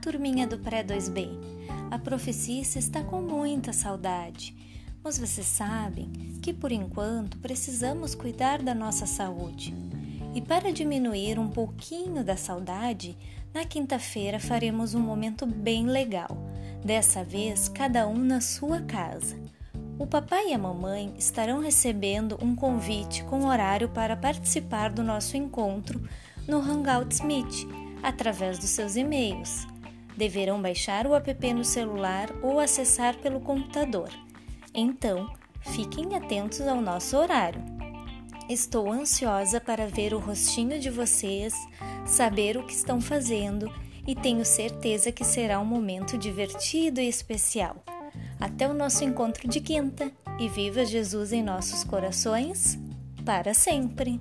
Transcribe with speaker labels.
Speaker 1: turminha do Pré 2B. A profecia está com muita saudade, mas vocês sabem que por enquanto precisamos cuidar da nossa saúde. E para diminuir um pouquinho da saudade, na quinta-feira faremos um momento bem legal. Dessa vez, cada um na sua casa. O papai e a mamãe estarão recebendo um convite com horário para participar do nosso encontro no Hangouts Meet através dos seus e-mails. Deverão baixar o app no celular ou acessar pelo computador. Então, fiquem atentos ao nosso horário. Estou ansiosa para ver o rostinho de vocês, saber o que estão fazendo e tenho certeza que será um momento divertido e especial. Até o nosso encontro de quinta e viva Jesus em nossos corações para sempre!